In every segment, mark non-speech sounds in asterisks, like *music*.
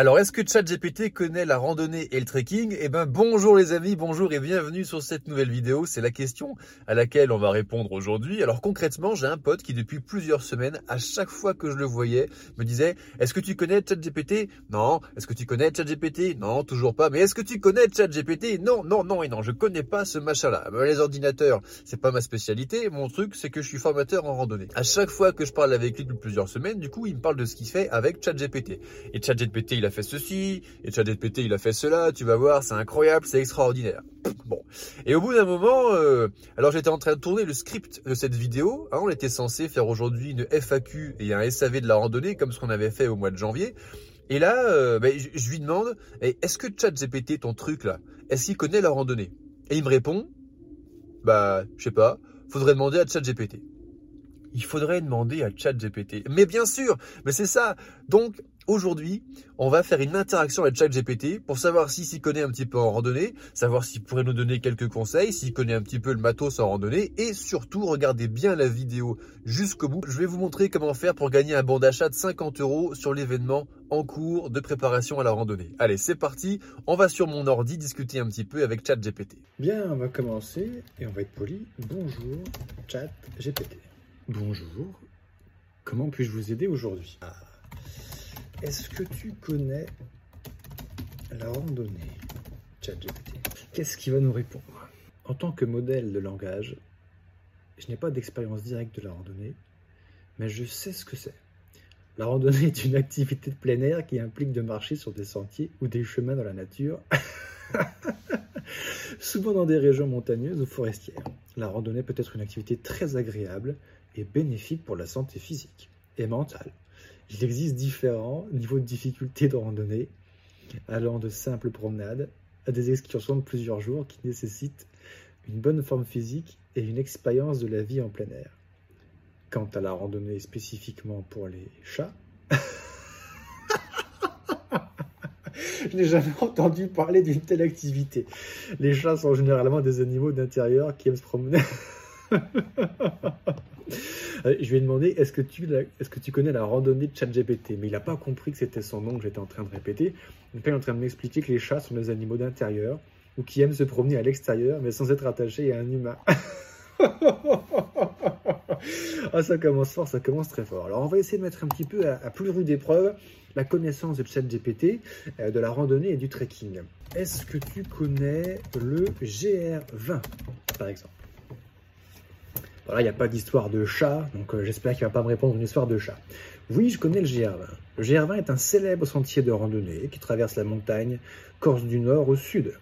Alors, est-ce que ChatGPT connaît la randonnée et le trekking? Eh ben, bonjour les amis, bonjour et bienvenue sur cette nouvelle vidéo. C'est la question à laquelle on va répondre aujourd'hui. Alors, concrètement, j'ai un pote qui, depuis plusieurs semaines, à chaque fois que je le voyais, me disait Est-ce que tu connais ChatGPT? Non. Est-ce que tu connais ChatGPT? Non, toujours pas. Mais est-ce que tu connais ChatGPT? Non, non, non et non. Je connais pas ce machin-là. Les ordinateurs, c'est pas ma spécialité. Mon truc, c'est que je suis formateur en randonnée. À chaque fois que je parle avec lui depuis plusieurs semaines, du coup, il me parle de ce qu'il fait avec ChatGPT. Et ChatGPT, il a fait ceci, et ChatGPT il a fait cela, tu vas voir, c'est incroyable, c'est extraordinaire. Bon. Et au bout d'un moment, euh, alors j'étais en train de tourner le script de cette vidéo, hein, on était censé faire aujourd'hui une FAQ et un SAV de la randonnée, comme ce qu'on avait fait au mois de janvier. Et là, euh, ben, je, lui demande, est-ce que ChatGPT, ton truc là, est-ce qu'il connaît la randonnée? Et il me répond, bah, je sais pas, faudrait demander à ChatGPT il faudrait demander à ChatGPT. Mais bien sûr, mais c'est ça. Donc aujourd'hui, on va faire une interaction avec ChatGPT pour savoir s'il s'y connaît un petit peu en randonnée, savoir s'il pourrait nous donner quelques conseils, s'il connaît un petit peu le matos en randonnée et surtout regardez bien la vidéo jusqu'au bout. Je vais vous montrer comment faire pour gagner un bon d'achat de 50 euros sur l'événement en cours de préparation à la randonnée. Allez, c'est parti. On va sur mon ordi discuter un petit peu avec ChatGPT. Bien, on va commencer et on va être poli. Bonjour ChatGPT. Bonjour, comment puis-je vous aider aujourd'hui? Ah. Est-ce que tu connais la randonnée ChatGPT? Qu'est-ce qui va nous répondre? En tant que modèle de langage, je n'ai pas d'expérience directe de la randonnée, mais je sais ce que c'est. La randonnée est une activité de plein air qui implique de marcher sur des sentiers ou des chemins dans la nature, *laughs* souvent dans des régions montagneuses ou forestières. La randonnée peut être une activité très agréable bénéfique pour la santé physique et mentale. Il existe différents niveaux de difficulté de randonnée, allant de simples promenades à des excursions de plusieurs jours qui nécessitent une bonne forme physique et une expérience de la vie en plein air. Quant à la randonnée spécifiquement pour les chats, *laughs* je n'ai jamais entendu parler d'une telle activité. Les chats sont généralement des animaux d'intérieur qui aiment se promener. *laughs* Euh, je lui ai demandé est-ce que, tu, est-ce que tu connais la randonnée de ChatGPT? Mais il n'a pas compris que c'était son nom que j'étais en train de répéter. Donc il est en train de m'expliquer que les chats sont des animaux d'intérieur ou qui aiment se promener à l'extérieur mais sans être attachés à un humain. *laughs* ah, ça commence fort, ça commence très fort. Alors, on va essayer de mettre un petit peu à, plus rude épreuve la connaissance de ChatGPT, euh, de la randonnée et du trekking. Est-ce que tu connais le GR20, par exemple? Il n'y a pas d'histoire de chat, donc euh, j'espère qu'il ne va pas me répondre une histoire de chat. Oui, je connais le GR20. Le GR20 est un célèbre sentier de randonnée qui traverse la montagne Corse du Nord au sud.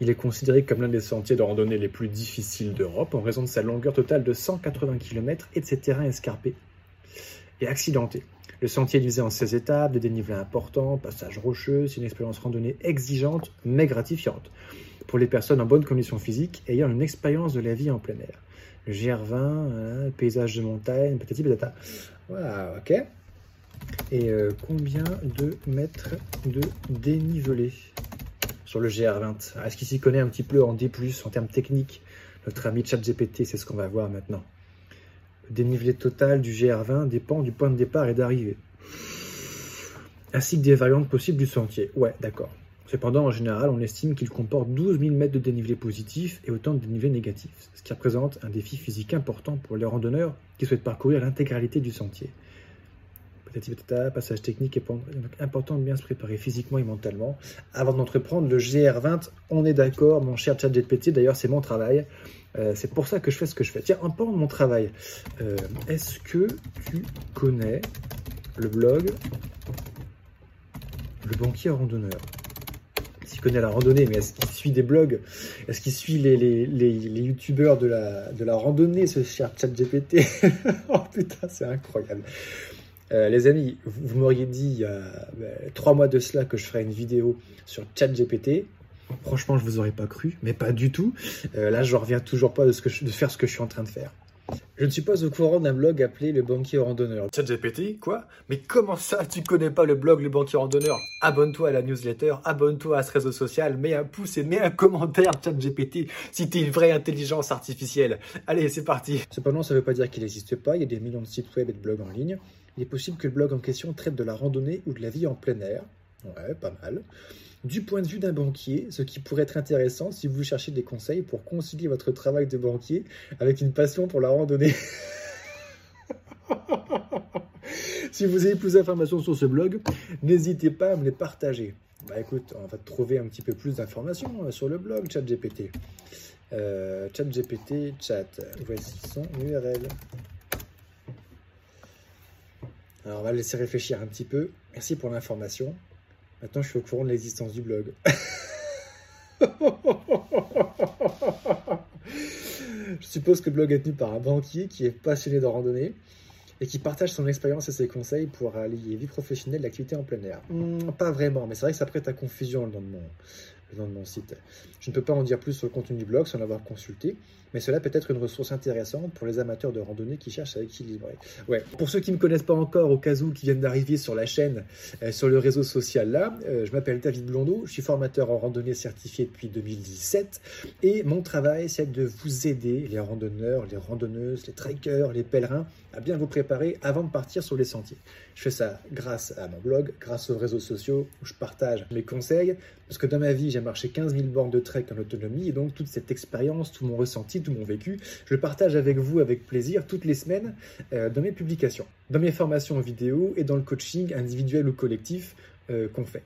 Il est considéré comme l'un des sentiers de randonnée les plus difficiles d'Europe en raison de sa longueur totale de 180 km et de ses terrains escarpés et accidentés. Le sentier est divisé en 16 étapes, des dénivelés importants, passages rocheux, c'est une expérience randonnée exigeante mais gratifiante pour les personnes en bonne condition physique ayant une expérience de la vie en plein air le GR20, hein, paysage de montagne, petit patata. Voilà, ok. Et euh, combien de mètres de dénivelé sur le GR20 Est-ce qu'il s'y connaît un petit peu en D+, en termes techniques? Notre ami ChatGPT, c'est ce qu'on va voir maintenant. Le dénivelé total du GR20 dépend du point de départ et d'arrivée. Ainsi que des variantes possibles du sentier. Ouais, d'accord. Cependant, en général, on estime qu'il comporte 12 000 mètres de dénivelé positif et autant de dénivelé négatif, ce qui représente un défi physique important pour les randonneurs qui souhaitent parcourir l'intégralité du sentier. Passage technique est important de bien se préparer physiquement et mentalement. Avant d'entreprendre le GR20, on est d'accord, mon cher ChatGPT, d'ailleurs c'est mon travail. Euh, c'est pour ça que je fais ce que je fais. Tiens, en parlant de mon travail, euh, est-ce que tu connais le blog Le banquier randonneur? La randonnée, mais est-ce qu'il suit des blogs? Est-ce qu'il suit les, les, les, youtubeurs de la, de la randonnée, ce cher chat GPT *laughs* Oh putain, c'est incroyable. Euh, les amis, vous, m'auriez dit il y a ben, trois mois de cela que je ferais une vidéo sur ChatGPT. Franchement, je vous aurais pas cru, mais pas du tout. Euh, là, je reviens toujours pas de, ce que de faire ce que je suis en train de faire. Je ne suis pas au courant d'un blog appelé Le Banquier Randonneur. ChatGPT, quoi? Mais comment ça, tu connais pas le blog Le Banquier Randonneur? Abonne-toi à la newsletter, abonne-toi à ce réseau social, mets un pouce et mets un commentaire, ChatGPT, si t'es une vraie intelligence artificielle. Allez, c'est parti Cependant, ça ne veut pas dire qu'il n'existe pas, il y a des millions de sites web et de blogs en ligne. Il est possible que le blog en question traite de la randonnée ou de la vie en plein air. Ouais, pas mal. Du point de vue d'un banquier, ce qui pourrait être intéressant si vous cherchez des conseils pour concilier votre travail de banquier avec une passion pour la randonnée. *laughs* si vous avez plus d'informations sur ce blog, n'hésitez pas à me les partager. Bah écoute, on va trouver un petit peu plus d'informations euh, sur le blog ChatGPT. Euh, ChatGPT, chat, voici son URL. Alors on va laisser réfléchir un petit peu. Merci pour l'information. Maintenant je suis au courant de l'existence du blog. *laughs* je suppose que le blog est tenu par un banquier qui est passionné de randonnée et qui partage son expérience et ses conseils pour allier vie professionnelle et l'activité en plein air. Hmm, pas vraiment, mais c'est vrai que ça prête à confusion le nom de mon, de mon site. Je ne peux pas en dire plus sur le contenu du blog sans l'avoir consulté, mais cela peut être une ressource intéressante pour les amateurs de randonnée qui cherchent à équilibrer. Ouais. Pour ceux qui ne me connaissent pas encore, au cas où, qui viennent d'arriver sur la chaîne, euh, sur le réseau social là, euh, je m'appelle David Blondeau, je suis formateur en randonnée certifié depuis 2017, et mon travail, c'est de vous aider, les randonneurs, les randonneuses, les trekkers, les pèlerins, à bien vous préparer avant de partir sur les sentiers. Je fais ça grâce à mon blog, grâce aux réseaux sociaux où je partage mes conseils, parce que dans ma vie, j'ai marché 15 000 bornes de trek en autonomie, et donc toute cette expérience, tout mon ressenti, tout mon vécu, je le partage avec vous avec plaisir toutes les semaines euh, dans mes publications, dans mes formations en vidéo et dans le coaching individuel ou collectif euh, qu'on fait.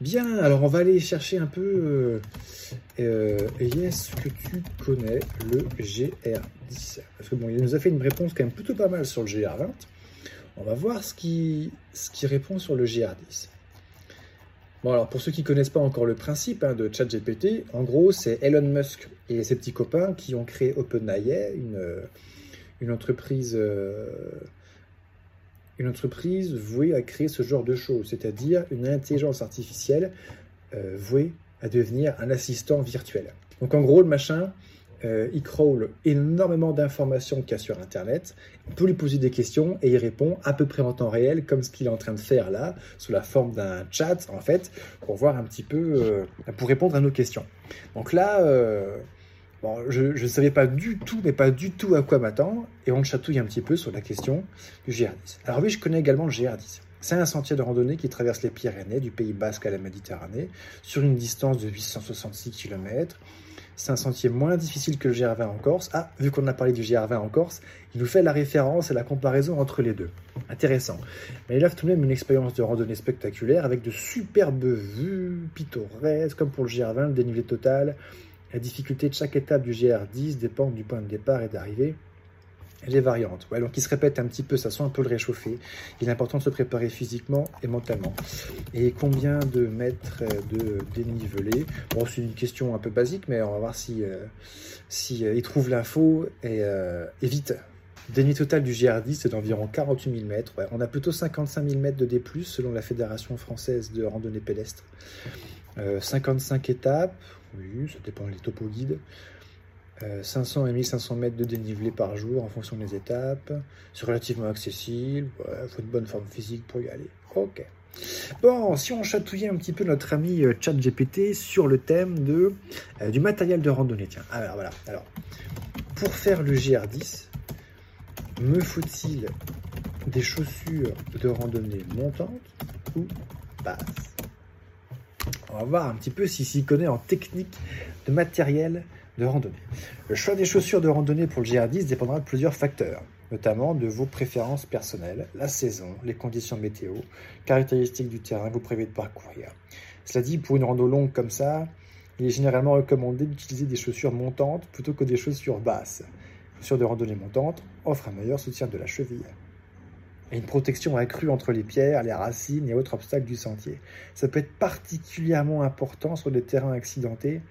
Bien, alors on va aller chercher un peu. Euh, est-ce que tu connais le GR10 Parce que bon, il nous a fait une réponse quand même plutôt pas mal sur le GR20. On va voir ce qui, ce qui répond sur le GR10. Bon, alors pour ceux qui ne connaissent pas encore le principe hein, de ChatGPT, en gros, c'est Elon Musk et ses petits copains qui ont créé OpenAI, une, une entreprise. Euh, une entreprise vouée à créer ce genre de choses, c'est-à-dire une intelligence artificielle euh, vouée à devenir un assistant virtuel. Donc en gros, le machin, euh, il crawl énormément d'informations qu'il y a sur Internet. On peut lui poser des questions et il répond à peu près en temps réel, comme ce qu'il est en train de faire là, sous la forme d'un chat, en fait, pour voir un petit peu, euh, pour répondre à nos questions. Donc là, euh, bon, je ne savais pas du tout, mais pas du tout à quoi m'attendre, et on chatouille un petit peu sur la question du GR10. Alors oui, je connais également le GR10. C'est un sentier de randonnée qui traverse les Pyrénées, du Pays Basque à la Méditerranée, sur une distance de 866 km c'est un sentier moins difficile que le GR20 en Corse. Ah, vu qu'on a parlé du GR20 en Corse, il nous fait la référence et la comparaison entre les deux. Intéressant. Mais il offre tout de même une expérience de randonnée spectaculaire avec de superbes vues pittoresques, comme pour le GR20, le dénivelé total. La difficulté de chaque étape du GR10 dépend du point de départ et d'arrivée les variantes. Ouais, donc il se répète un petit peu, ça sent un peu le réchauffer. Il est important de se préparer physiquement et mentalement. Et combien de mètres de dénivelé? Bon, c'est une question un peu basique, mais on va voir si, euh, si euh, trouve l'info et, euh, et, vite. Dénivelé total du GR10, c'est d'environ 48 000 mètres. On a plutôt 55 000 mètres de D+, selon la Fédération française de randonnée pédestre. 55 étapes, oui, ça dépend des topo guides. 500 euh, et 1500 mètres de dénivelé par jour en fonction des étapes. C'est relativement accessible. Il faut une bonne forme physique pour y aller. Ok. Bon, si on chatouillait un petit peu notre ami euh, ChatGPT sur le thème de, euh, du matériel de randonnée. Tiens, alors voilà. Alors, pour faire le GR10, me faut-il des chaussures de randonnée montantes ou basses On va voir un petit peu s'il s'y connaît en technique de matériel de. Le choix des chaussures de randonnée pour le GR10 dépendra de plusieurs facteurs, notamment de vos préférences personnelles, la saison, les conditions météo, caractéristiques du terrain que vous prévoyez de parcourir. Cela dit, pour une rando longue comme ça, il est généralement recommandé d'utiliser des chaussures montantes plutôt que des chaussures basses. Les chaussures de randonnée montantes offrent un meilleur soutien de la cheville et une protection accrue entre les pierres, les racines et autres obstacles du sentier. Ça peut être particulièrement important sur des terrains accidentés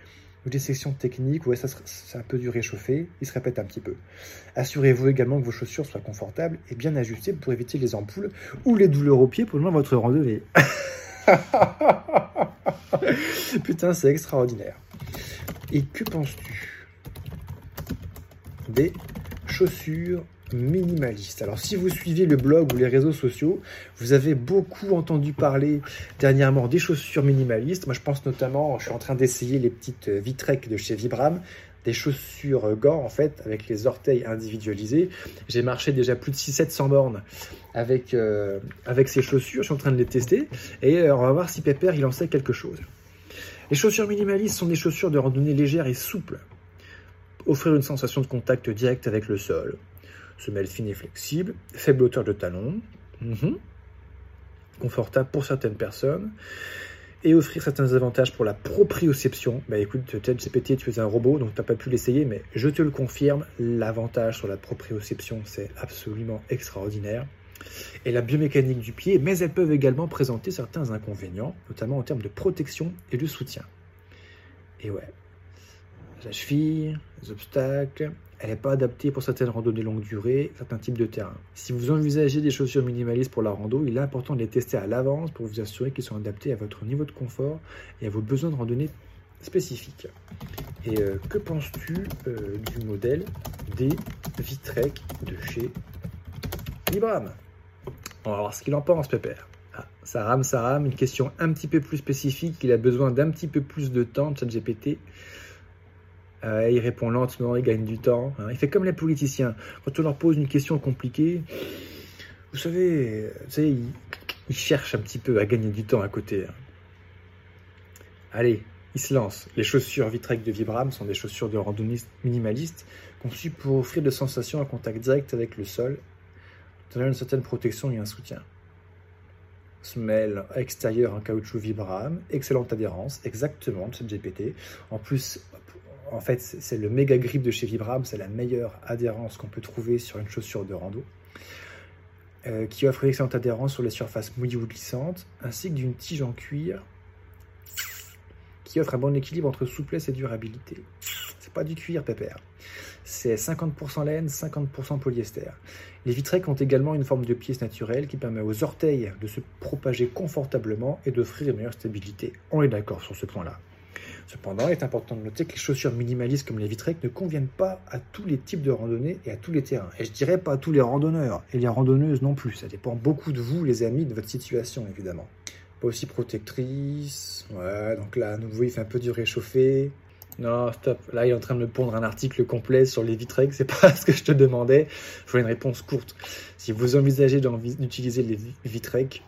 ou des sections techniques où ça c'est un peu du réchauffé, il se répète un petit peu. Assurez-vous également que vos chaussures soient confortables et bien ajustées pour éviter les ampoules ou les douleurs aux pieds pendant votre randonnée. *laughs* Putain, c'est extraordinaire. Et que penses-tu des chaussures minimaliste. Alors si vous suivez le blog ou les réseaux sociaux, vous avez beaucoup entendu parler dernièrement des chaussures minimalistes. Moi je pense notamment, je suis en train d'essayer les petites Vitrek de chez Vibram. des chaussures gants en fait avec les orteils individualisés. J'ai marché déjà plus de 600-700 bornes avec, euh, avec ces chaussures, je suis en train de les tester et euh, on va voir si Pepper il en sait quelque chose. Les chaussures minimalistes sont des chaussures de randonnée légères et souples. Offrir une sensation de contact direct avec le sol. Semelle fine et flexible, faible hauteur de talon. Mhm. Confortable pour certaines personnes et offrir certains avantages pour la proprioception. Bah écoute, ChatGPT, tu es un robot, donc tu n'as pas pu l'essayer, mais je te le confirme, l'avantage sur la proprioception, c'est absolument extraordinaire. Et la biomécanique du pied, mais elles peuvent également présenter certains inconvénients, notamment en termes de protection et de soutien. Et ouais, la cheville, les obstacles, elle n'est pas adaptée pour certaines randonnées longue durée, certains types de terrain. Si vous envisagez des chaussures minimalistes pour la rando, il est important de les tester à l'avance pour vous assurer qu'ils sont adaptés à votre niveau de confort et à vos besoins de randonnée spécifiques. Et euh, que penses-tu euh, du modèle des Vitrek de chez Vibram On va voir ce qu'il en pense, Pépère. Ah, ça rame, ça rame. Une question un petit peu plus spécifique. Il a besoin d'un petit peu plus de temps, ChatGPT. Euh, il répond lentement, il gagne du temps. Hein. Il fait comme les politiciens. Quand on leur pose une question compliquée, vous savez, ils, cherchent un petit peu à gagner du temps à côté. Hein. Allez, il se lance. Les chaussures Vitrek de Vibram sont des chaussures de randonnée minimalistes conçues pour offrir des sensations à contact direct avec le sol, donner une certaine protection et un soutien. Semelle extérieure en caoutchouc Vibram, excellente adhérence, exactement cette GPT. En plus, en fait, c'est le méga grip de chez Vibram, c'est la meilleure adhérence qu'on peut trouver sur une chaussure de rando, euh, qui offre une excellente adhérence sur les surfaces mouillées ou glissantes, ainsi que d'une tige en cuir qui offre un bon équilibre entre souplesse et durabilité. C'est pas du cuir, pépère. C'est 50% laine, 50% polyester. Les Vitrec ont également une forme de pièce naturelle qui permet aux orteils de se propager confortablement et d'offrir une meilleure stabilité. On est d'accord sur ce point-là. Cependant, il est important de noter que les chaussures minimalistes comme les Vitrek ne conviennent pas à tous les types de randonnées et à tous les terrains. Et je dirais pas à tous les randonneurs et les randonneuses non plus. Ça dépend beaucoup de vous, les amis, de votre situation évidemment. Pas aussi protectrice. Ouais, donc là, à nouveau, il fait un peu du réchauffé. Non, stop. Là, il est en train de me pondre un article complet sur les Vitrek. C'est pas *laughs* ce que je te demandais. Je voulais une réponse courte. Si vous envisagez d'utiliser les Vitrek,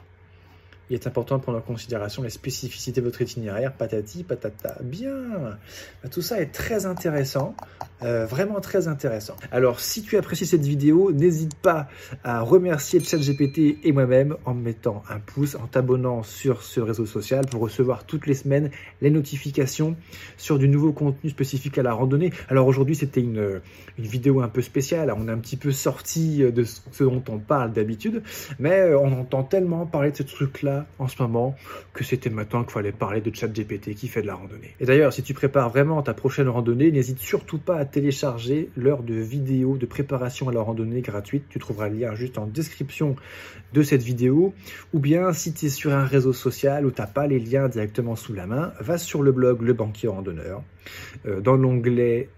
il est important de prendre en considération les spécificités de votre itinéraire, patati, patata. Bien. Bah, Tout ça est très intéressant, euh, vraiment très intéressant. Alors, si tu apprécies cette vidéo, n'hésite pas à remercier ChatGPT et moi-même en mettant un pouce, en t'abonnant sur ce réseau social pour recevoir toutes les semaines les notifications sur du nouveau contenu spécifique à la randonnée. Alors aujourd'hui, c'était une, une vidéo un peu spéciale. On est un petit peu sorti de ce dont on parle d'habitude, mais euh, on entend tellement parler de ce truc-là en ce moment que c'était maintenant qu'il fallait parler de ChatGPT qui fait de la randonnée. Et d'ailleurs, si tu prépares vraiment ta prochaine randonnée, n'hésite surtout pas à télécharger l'heure de vidéo de préparation à la randonnée gratuite. Tu trouveras le lien juste en description de cette vidéo. Ou bien, si tu es sur un réseau social où tu n'as pas les liens directement sous la main, va sur le blog Le Banquier Randonneur. Euh, dans l'onglet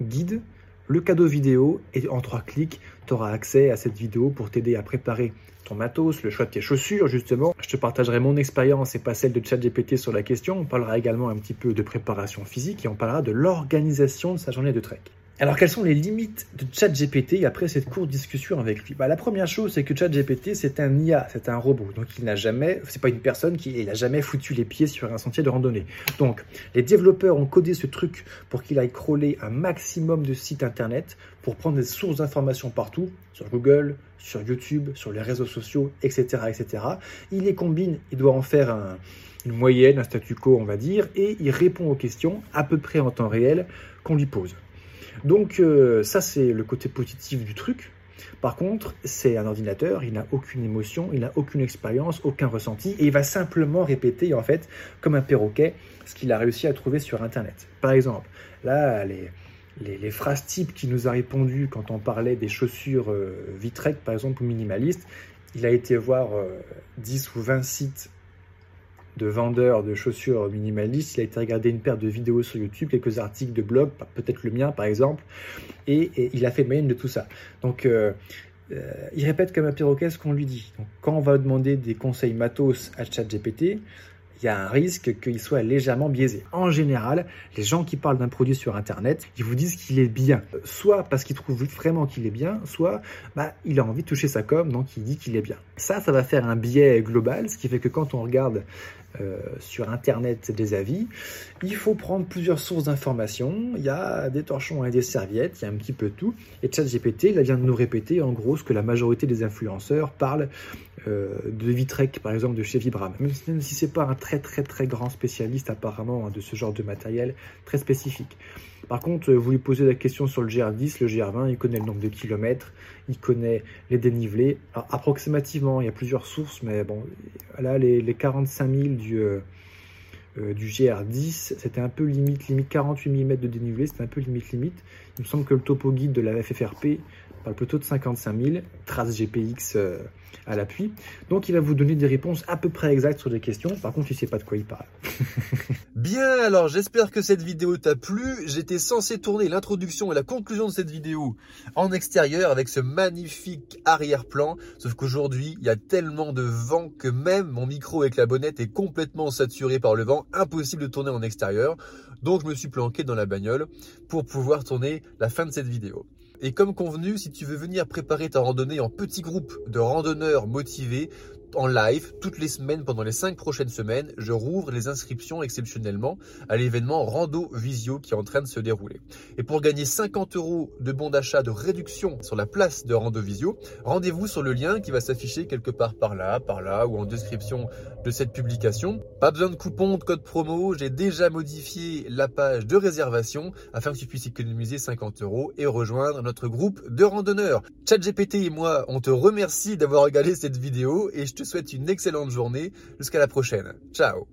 Guide, le cadeau vidéo et en trois clics, tu auras accès à cette vidéo pour t'aider à préparer matos, le choix de tes chaussures justement. Je te partagerai mon expérience et pas celle de ChatGPT sur la question. On parlera également un petit peu de préparation physique et on parlera de l'organisation de sa journée de trek. Alors, quelles sont les limites de ChatGPT après cette courte discussion avec lui? Bah, La première chose, c'est que ChatGPT, c'est un IA, c'est un robot. Donc, il n'a jamais, c'est pas une personne qui n'a jamais foutu les pieds sur un sentier de randonnée. Donc, les développeurs ont codé ce truc pour qu'il aille crawler un maximum de sites internet pour prendre des sources d'informations partout, sur Google, sur YouTube, sur les réseaux sociaux, etc., etc. Il les combine, il doit en faire une moyenne, un statu quo, on va dire, et il répond aux questions à peu près en temps réel qu'on lui pose. Donc euh, ça c'est le côté positif du truc. Par contre, c'est un ordinateur, il n'a aucune émotion, il n'a aucune expérience, aucun ressenti, et il va simplement répéter en fait comme un perroquet ce qu'il a réussi à trouver sur Internet. Par exemple, là, les, les, phrases types qui nous a répondu quand on parlait des chaussures euh, par exemple, ou minimalistes, il a été voir 10 euh, ou 20 sites de vendeur de chaussures minimalistes. Il a été regarder une paire de vidéos sur YouTube, quelques articles de blog, peut-être le mien par exemple, et, il a fait moyenne de tout ça. Donc euh, euh, il répète comme un perroquet ce qu'on lui dit. Donc, quand on va demander des conseils matos à ChatGPT, il y a un risque qu'il soit légèrement biaisé. En général, les gens qui parlent d'un produit sur Internet, ils vous disent qu'il est bien, soit parce qu'ils trouvent vraiment qu'il est bien, soit bah, il a envie de toucher sa com, donc il dit qu'il est bien. Ça, ça va faire un biais global, ce qui fait que quand on regarde euh, sur Internet des avis, il faut prendre plusieurs sources d'informations. Il y a des torchons et des serviettes, il y a un petit peu tout. Et ChatGPT, il vient de nous répéter en gros ce que la majorité des influenceurs parlent euh, de Vitrek, par exemple, de chez Vibram. Même, même si c'est pas un très très très grand spécialiste apparemment hein, de ce genre de matériel très spécifique. Par contre, euh, vous lui posez la question sur le GR10, le GR20, il connaît le nombre de kilomètres, il connaît les dénivelés. approximativement, il y a plusieurs sources, mais bon, là, les, 45 000 du, euh, du GR10, c'était un peu limite, limite 48 mm de dénivelé, c'était un peu limite limite. Il me semble que le topo guide de la FFRP parle plutôt de 55 000, trace GPX à l'appui. Donc il va vous donner des réponses à peu près exactes sur des questions. Par contre, il ne sait pas de quoi il parle. *laughs* Bien, alors j'espère que cette vidéo t'a plu. J'étais censé tourner l'introduction et la conclusion de cette vidéo en extérieur avec ce magnifique arrière-plan. Sauf qu'aujourd'hui, il y a tellement de vent que même mon micro avec la bonnette est complètement saturé par le vent. Impossible de tourner en extérieur. Donc je me suis planqué dans la bagnole pour pouvoir tourner la fin de cette vidéo. Et comme convenu, si tu veux venir préparer ta randonnée en petit groupe de randonneurs motivés, en live toutes les semaines pendant les cinq prochaines semaines. Je rouvre les inscriptions exceptionnellement à l'événement Rando Visio qui est en train de se dérouler. Et pour gagner 50 euros de bons d'achat de réduction sur la place de Rando Visio, rendez-vous sur le lien qui va s'afficher quelque part par là, par là ou en description de cette publication. Pas besoin de coupon, de code promo. J'ai déjà modifié la page de réservation afin que tu puisses économiser 50 euros et rejoindre notre groupe de randonneurs. ChatGPT et moi, on te remercie d'avoir regardé cette vidéo et je te souhaite une excellente journée. Jusqu'à la prochaine. Ciao